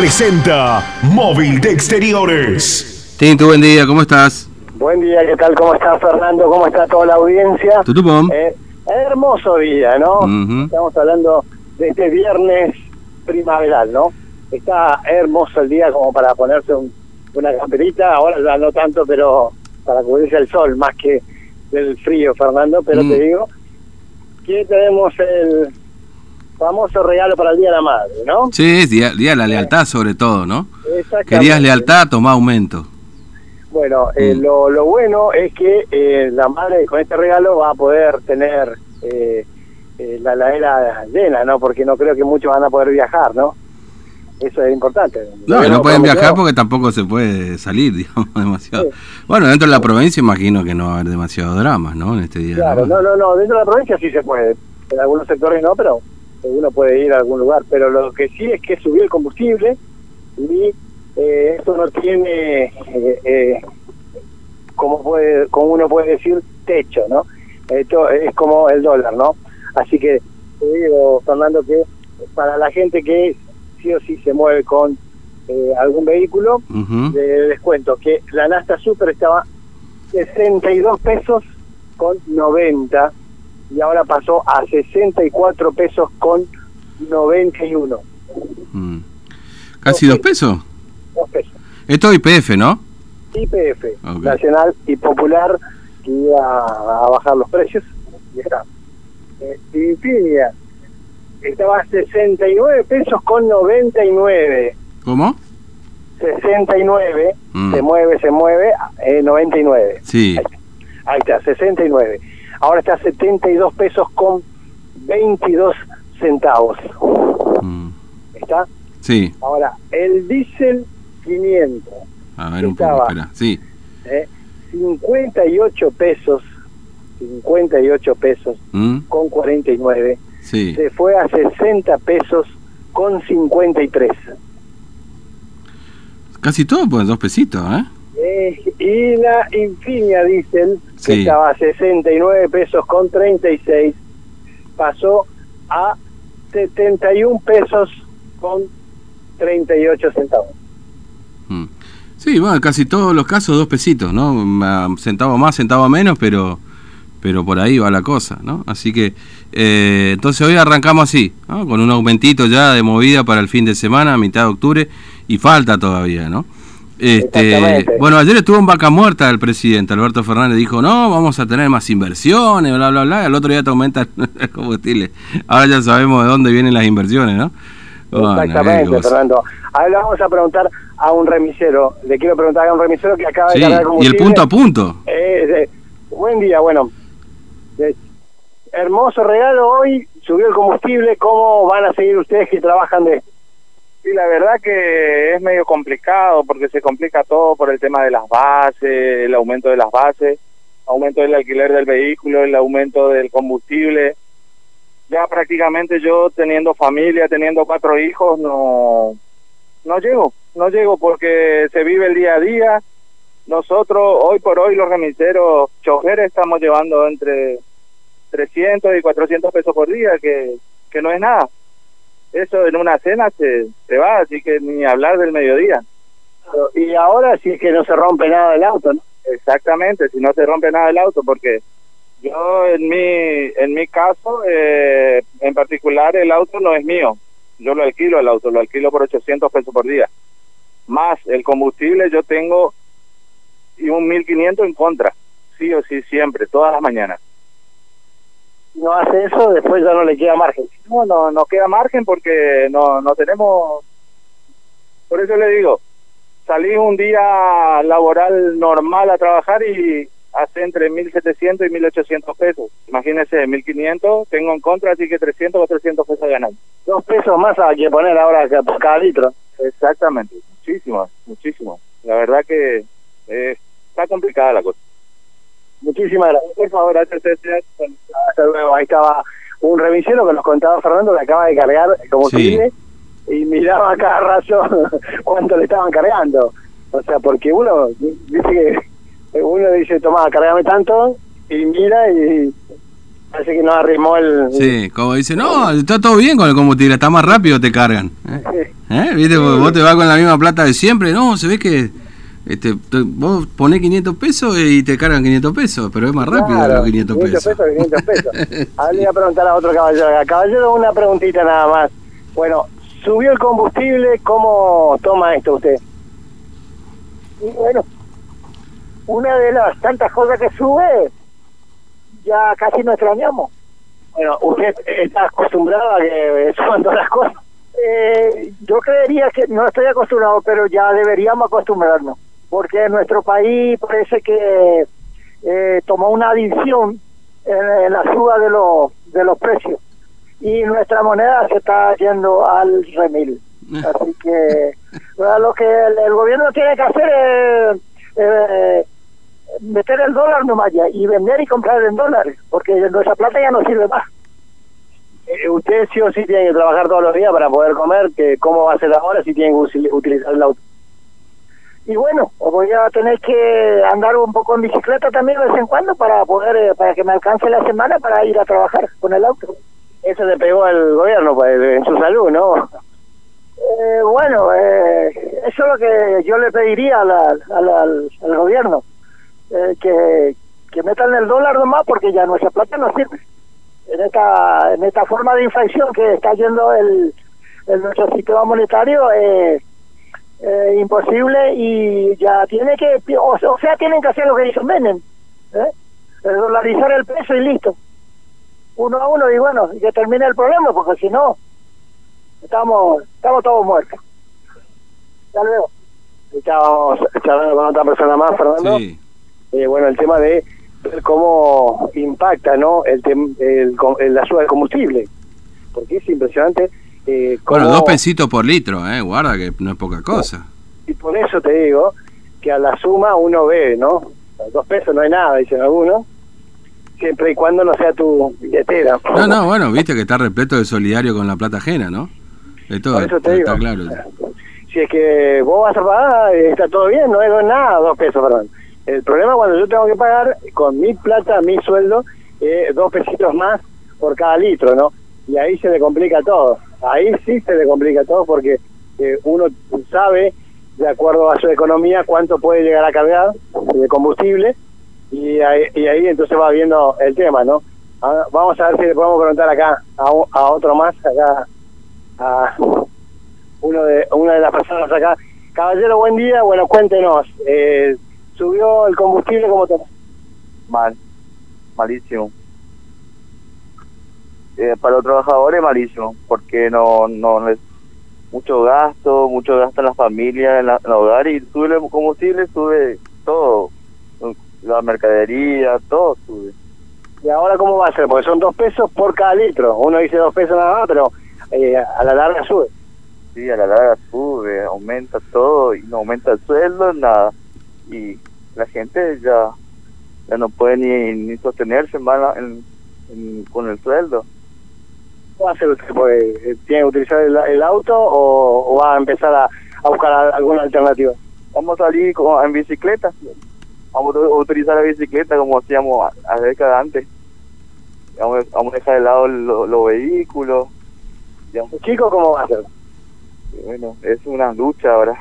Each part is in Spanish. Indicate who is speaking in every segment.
Speaker 1: presenta Móvil de Exteriores.
Speaker 2: Tinto, buen día, ¿cómo estás?
Speaker 3: Buen día, ¿qué tal? ¿Cómo está Fernando? ¿Cómo está toda la audiencia?
Speaker 2: Tutupom.
Speaker 3: Eh, hermoso día, ¿no? Estamos hablando de este viernes primaveral, ¿no? Está hermoso el día como para ponerse un- una camperita, ahora ya no tanto, pero para cubrirse el sol más que del frío, Fernando, pero
Speaker 2: Mm.
Speaker 3: te digo que tenemos el famoso regalo para el Día de la Madre, ¿no?
Speaker 2: Sí, es día, día de la lealtad sobre todo, ¿no? Querías lealtad, tomá aumento.
Speaker 3: Bueno, eh,
Speaker 2: Mm.
Speaker 3: lo, lo bueno es que eh, la madre con este regalo va a poder tener eh, eh, la heladera llena, ¿no? Porque no creo que muchos van a poder viajar, ¿no? Eso es importante.
Speaker 2: No,
Speaker 3: Pero
Speaker 2: no pueden viajar porque tampoco se puede salir, digamos, demasiado.
Speaker 3: Sí.
Speaker 2: Bueno, dentro de la provincia imagino que no va a haber demasiado drama, ¿no? En este día.
Speaker 3: Claro, no, no, no, dentro de la provincia sí se puede. En algunos sectores no, pero uno puede ir a algún lugar. Pero lo que sí es que subió el combustible y eh, esto no tiene, eh, eh, como, puede, como uno puede decir, techo, ¿no? Esto es como el dólar, ¿no? Así que te digo, Fernando, que para la gente que sí o sí se mueve con eh, algún vehículo,
Speaker 2: Ujú.
Speaker 3: le descuento que la Nasta Super estaba 62 pesos con 90 y ahora pasó a 64 pesos con 91.
Speaker 2: Mm. Casi dos pesos.
Speaker 3: Dos pesos.
Speaker 2: Esto es IPF, ¿no?
Speaker 3: IPF,
Speaker 2: Ok.
Speaker 3: Nacional y Popular, que iba a bajar los precios. Y está. Eh, Infinia estaba a 69 pesos con 99.
Speaker 2: ¿Cómo?
Speaker 3: 69,
Speaker 2: Mm.
Speaker 3: se mueve, se mueve, eh, 99.
Speaker 2: Sí.
Speaker 3: Ahí está, 69. Ahora está a 72 pesos con 22 centavos.
Speaker 2: Mm.
Speaker 3: ¿Está?
Speaker 2: Sí.
Speaker 3: Ahora, el diésel 500,
Speaker 2: A ver un poco, espera. Sí.
Speaker 3: ¿eh? 58 pesos, 58 pesos
Speaker 2: Mm.
Speaker 3: con 49,
Speaker 2: Sí.
Speaker 3: se fue a 60 pesos con 53.
Speaker 2: Casi todo, pues dos pesitos, ¿eh?
Speaker 3: Eh, y la Infinia que
Speaker 2: Sí.
Speaker 3: estaba a 69 pesos con 36, pasó a 71 pesos con 38 centavos.
Speaker 2: Mm. Sí, bueno, casi todos los casos dos pesitos, ¿no? Ma- Centavo más, centavo menos, pero pero por ahí va la cosa, ¿no? Así que, eh, entonces hoy arrancamos así, ¿no? Con un aumentito ya de movida para el fin de semana, a mitad de octubre, y falta todavía, ¿no? Este, bueno, ayer estuvo en vaca muerta el presidente, Alberto Fernández, dijo, no, vamos a tener más inversiones, bla, bla, bla, y al otro día te aumentan el combustible. Ahora ya sabemos de dónde vienen las inversiones, ¿no? Bueno,
Speaker 3: Exactamente,
Speaker 2: cosa.
Speaker 3: Fernando. Ahora le vamos a preguntar a un remisero. Le quiero preguntar a un remisero que acaba
Speaker 2: Sí,
Speaker 3: de cargar
Speaker 2: y el
Speaker 3: combustible.
Speaker 2: punto a punto.
Speaker 3: Eh, eh, buen día, bueno. Eh, hermoso regalo hoy, subió el combustible. ¿Cómo van a seguir ustedes que trabajan de esto?
Speaker 4: Sí, la verdad que es medio complicado porque se complica todo por el tema de las bases, el aumento de las bases, aumento del alquiler del vehículo, el aumento del combustible. Ya prácticamente yo teniendo familia, teniendo cuatro hijos, no, no llego, no llego porque se vive el día a día. Nosotros, hoy por hoy, los remiseros, choferes, estamos llevando entre 300 y 400 pesos por día, que, que no es nada eso en una cena se, se va, así que ni hablar del mediodía.
Speaker 3: Y ahora es que no se rompe nada del auto, ¿no?
Speaker 4: Exactamente, si no se rompe nada el auto, porque yo en mi en mi caso, eh, en particular, el auto no es mío. Yo lo alquilo el auto, lo alquilo por 800 pesos por día. Más el combustible, yo tengo y un 1500 en contra, sí o sí, siempre, todas las mañanas.
Speaker 3: No hace eso, después ya no le queda margen.
Speaker 4: No, no, no queda margen porque no, no tenemos... Por eso le digo, salí un día laboral normal a trabajar y hace entre 1.700 y 1.800 pesos. Imagínese, 1.500 tengo en contra, así que 300 o 300 pesos ganando.
Speaker 3: Dos pesos más hay que poner ahora por cada litro.
Speaker 4: Exactamente, muchísimo, muchísimo. La verdad que eh, está complicada la cosa.
Speaker 3: Muchísimas gracias.
Speaker 4: Por favor.
Speaker 3: Hasta luego. Ahí estaba un remisero que nos contaba Fernando que acaba de cargar combustible y miraba cada rato cuánto le estaban cargando. O sea, porque uno dice que uno dice, toma, cargame tanto y mira y Parece que no arrimó el...
Speaker 2: Sí, como dice, no, está todo bien con el combustible, está más rápido, te cargan. ¿Eh? ¿Eh? ¿Viste? vos te vas con la misma plata de siempre, no, se ve que este, vos ponés 500 pesos y te cargan 500 pesos, pero es más rápido los 500 pesos. 500 pesos, 500
Speaker 3: pesos. Ahora le voy a preguntar a otro caballero Caballero, una preguntita nada más. Bueno, subió el combustible, ¿cómo toma esto usted? Y bueno, una de las tantas cosas que sube, ya casi no extrañamos. Bueno, usted está acostumbrado a que suban todas las cosas. Eh, yo creería que no estoy acostumbrado, pero ya deberíamos acostumbrarnos, porque en nuestro país parece que eh, tomó una adición en, la suba de los de los precios y nuestra moneda se está yendo al remil. Así que lo que el, gobierno tiene que hacer es eh, meter el dólar nomás ya y vender y comprar en dólares, porque nuestra plata ya no sirve más. Eh, usted sí o sí tiene que trabajar todos los días para poder comer, que cómo va a ser ahora si tiene que utilizar el auto. Y bueno, voy a tener que andar un poco en bicicleta también de vez en cuando para poder, eh, para que me alcance la semana para ir a trabajar con el auto. Eso le pegó al gobierno pues, en su salud, ¿no? Eh, bueno, eh, eso es lo que yo le pediría al, al, gobierno, eh, que, que metan el dólar nomás porque ya nuestra plata no sirve. En esta, en esta forma de inflación que está yendo el, el nuestro sistema monetario, es imposible y ya tiene que, o, sea, tienen que hacer lo que hizo Menem, ¿eh? dolarizar el peso y listo. Uno a uno y bueno, y que termine el problema, porque si no, estamos, estamos todos muertos. Hasta luego. Estábamos charlando con otra persona más, Fernando. Sí. Eh, bueno, el tema de ver cómo impacta ¿no? el, el, la suba del combustible. Porque es impresionante.
Speaker 2: Eh, bueno, dos pesitos por litro, ¿eh? Guarda que no es poca cosa.
Speaker 3: Y por eso te digo que a la suma uno ve, ¿no? Dos pesos no hay nada, dicen algunos siempre y cuando no sea tu billetera.
Speaker 2: No, no, bueno, viste que está repleto de solidario con la plata ajena, ¿no? De todo,
Speaker 3: eso te está claro. Si es que vos vas a pagar, está todo bien, no es nada, dos pesos, perdón. El problema es cuando yo tengo que pagar con mi plata, mi sueldo, eh, dos pesitos más por cada litro, ¿no? Y ahí se le complica todo. Ahí sí se le complica todo porque eh, uno sabe, de acuerdo a su economía, cuánto puede llegar a cargar de combustible y ahí, y ahí entonces va viendo el tema, ¿no? Ah, vamos a ver si le podemos preguntar acá a, a otro más, acá a uno de una de las personas acá. Caballero, buen día. Bueno, cuéntenos, eh, ¿subió el combustible como te...
Speaker 5: Mal, malísimo. Eh, para los trabajadores malísimo, porque no no es mucho gasto, mucho gasto en la familia, en, la, el hogar y sube el combustible, sube todo, la mercadería, todo sube.
Speaker 3: ¿Y ahora cómo va a ser? Porque son dos pesos por cada litro. Uno dice dos pesos nada más, pero eh, a la larga sube.
Speaker 5: Sí, a la larga sube, aumenta todo y no aumenta el sueldo, nada. Y la gente ya ya no puede ni, ni sostenerse en, con el sueldo.
Speaker 3: ¿Qué va a hacer usted? Pues, ¿Tiene que utilizar el, auto o, va a empezar a, a buscar alguna alternativa?
Speaker 5: Vamos a salir en bicicleta vamos a utilizar la bicicleta como hacíamos a, décadas antes. Vamos, vamos, a dejar de lado los vehículos.
Speaker 3: Digamos. ¿Chico cómo va a ser?
Speaker 5: bueno, es una lucha ahora.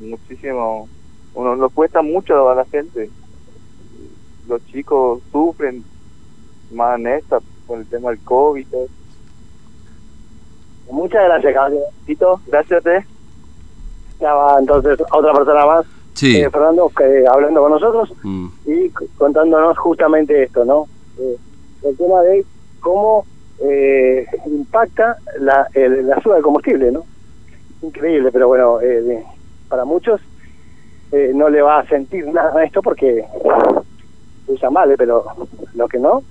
Speaker 5: Muchísimo. Uno lo cuesta mucho a la gente. Los chicos sufren más en esta con el tema del COVID.
Speaker 3: Muchas gracias, caballero.
Speaker 5: Gracias a ti.
Speaker 3: Ya va entonces otra persona más eh, Fernando, hablando con nosotros mm. y contándonos justamente esto, ¿no? Eh, el tema de cómo eh, impacta la, la suba de combustible, ¿no? Increíble, pero bueno, para muchos no le va a sentir nada esto porque usan vale, pero lo que no.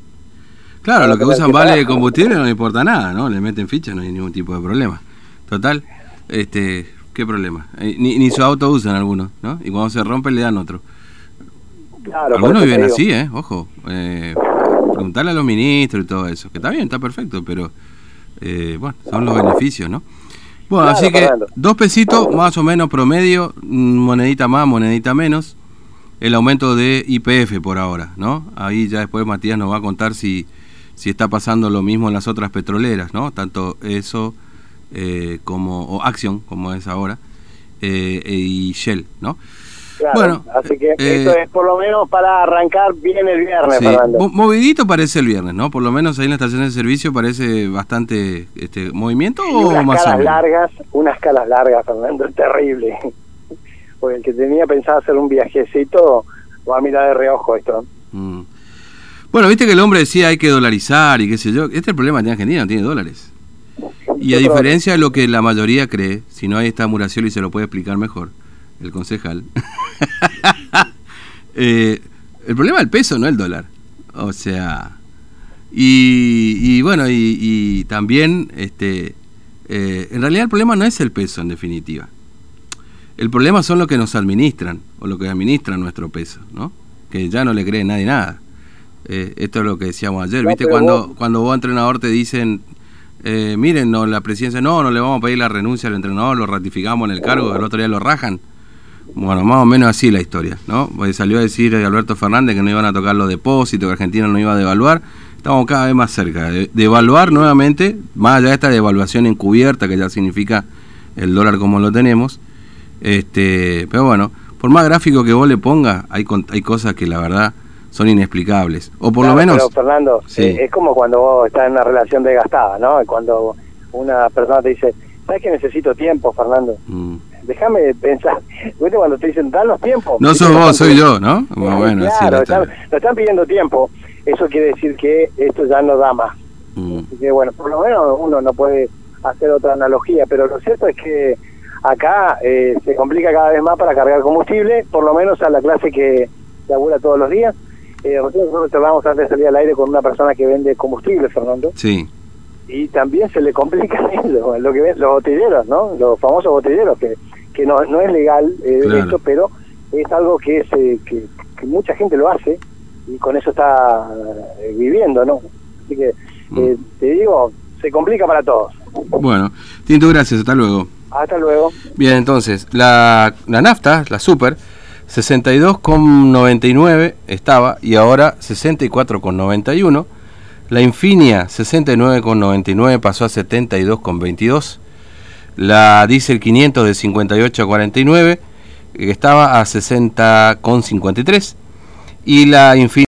Speaker 2: Claro, lo que usan vale de combustible no importa nada, ¿no? Le meten ficha, no hay ningún tipo de problema. Total, este ¿Qué problema? Eh, ni, ni su auto usan algunos, ¿no? Y cuando se rompe le dan otro. algunos viven así, ¿eh? Ojo. Eh, preguntarle a los ministros y todo eso. Que está bien, está perfecto, pero eh, bueno, son los beneficios, ¿no? Bueno, así que dos pesitos más o menos promedio, monedita más, monedita menos. El aumento de IPF por ahora, ¿no? Ahí ya después Matías nos va a contar si si está pasando lo mismo en las otras petroleras, ¿no? Tanto eso eh, como o Action, como es ahora, eh, y Shell, ¿no?
Speaker 3: bueno, así que eh, esto es por lo menos para arrancar bien el viernes,
Speaker 2: sí. Movidito parece el viernes, ¿no? Por lo menos ahí en la estación de servicio parece bastante este movimiento o
Speaker 3: unas
Speaker 2: más
Speaker 3: calas largas, unas calas largas, Fernando, es terrible. Porque el que tenía pensado hacer un viajecito va a mirar de reojo esto. Mm.
Speaker 2: Bueno, viste que el hombre decía hay que dolarizar y qué sé yo. Este es el problema de Argentina, no tiene dólares. Y a diferencia de lo que la mayoría cree, si no ahí está Muracioli y se lo puede explicar mejor, el concejal. Eh, el problema es el peso, no el dólar. O sea, y, bueno, y, también, este, eh, en realidad el problema no es el peso en definitiva. El problema son los que nos administran, o los que administran nuestro peso, ¿no? Que ya no le cree nadie nada. Eh, esto es lo que decíamos ayer, ¿viste? Cuando, vos... cuando vos, entrenador, te dicen, eh, miren, no, la presidencia, no, no le vamos a pedir la renuncia al entrenador, lo ratificamos en el cargo, el otro día lo rajan. Bueno, más o menos así la historia, ¿no? Porque salió a decir Alberto Fernández que no iban a tocar los depósitos, que Argentina no iba a devaluar. Estamos cada vez más cerca de, devaluar nuevamente, más allá de esta devaluación encubierta, que ya significa el dólar como lo tenemos. Este, pero bueno, por más gráfico que vos le pongas, hay, hay cosas que la verdad son inexplicables. O por lo menos... Pero
Speaker 3: Fernando, eh, es como cuando vos estás en una relación desgastada, ¿no? Cuando una persona te dice, ¿sabes que necesito tiempo, Fernando? Mm. Déjame pensar. ¿Viste cuando te dicen, dan los tiempos?
Speaker 2: No sos vos, soy yo, ¿no?
Speaker 3: bueno, claro, están, están pidiendo tiempo. Eso quiere decir que esto ya no da más. Mm. Así que bueno, por lo menos uno no puede hacer otra analogía, pero lo cierto es que acá eh, se complica cada vez más para cargar combustible, por lo menos a la clase que labura todos los días. Eh, nosotros charlamos antes de salir al aire con una persona que vende combustible, Fernando.
Speaker 2: Sí.
Speaker 3: Y también se le complica lo que ven los botilleros, ¿no? Los famosos botilleros, que, que no, no es legal eh, esto, pero es algo que, es, eh, que, mucha gente lo hace y con eso está eh, viviendo, ¿no? Así que mm. te digo, se complica para todos.
Speaker 2: Bueno, Tinto, gracias, hasta luego.
Speaker 3: Hasta luego.
Speaker 2: Bien, entonces, la, la nafta, la super, 62,99 estaba y ahora 64,91. La Infinia 69,99 pasó a 72,22. La Diesel 500 de 58 a 49 estaba a 60,53. Y la Infinia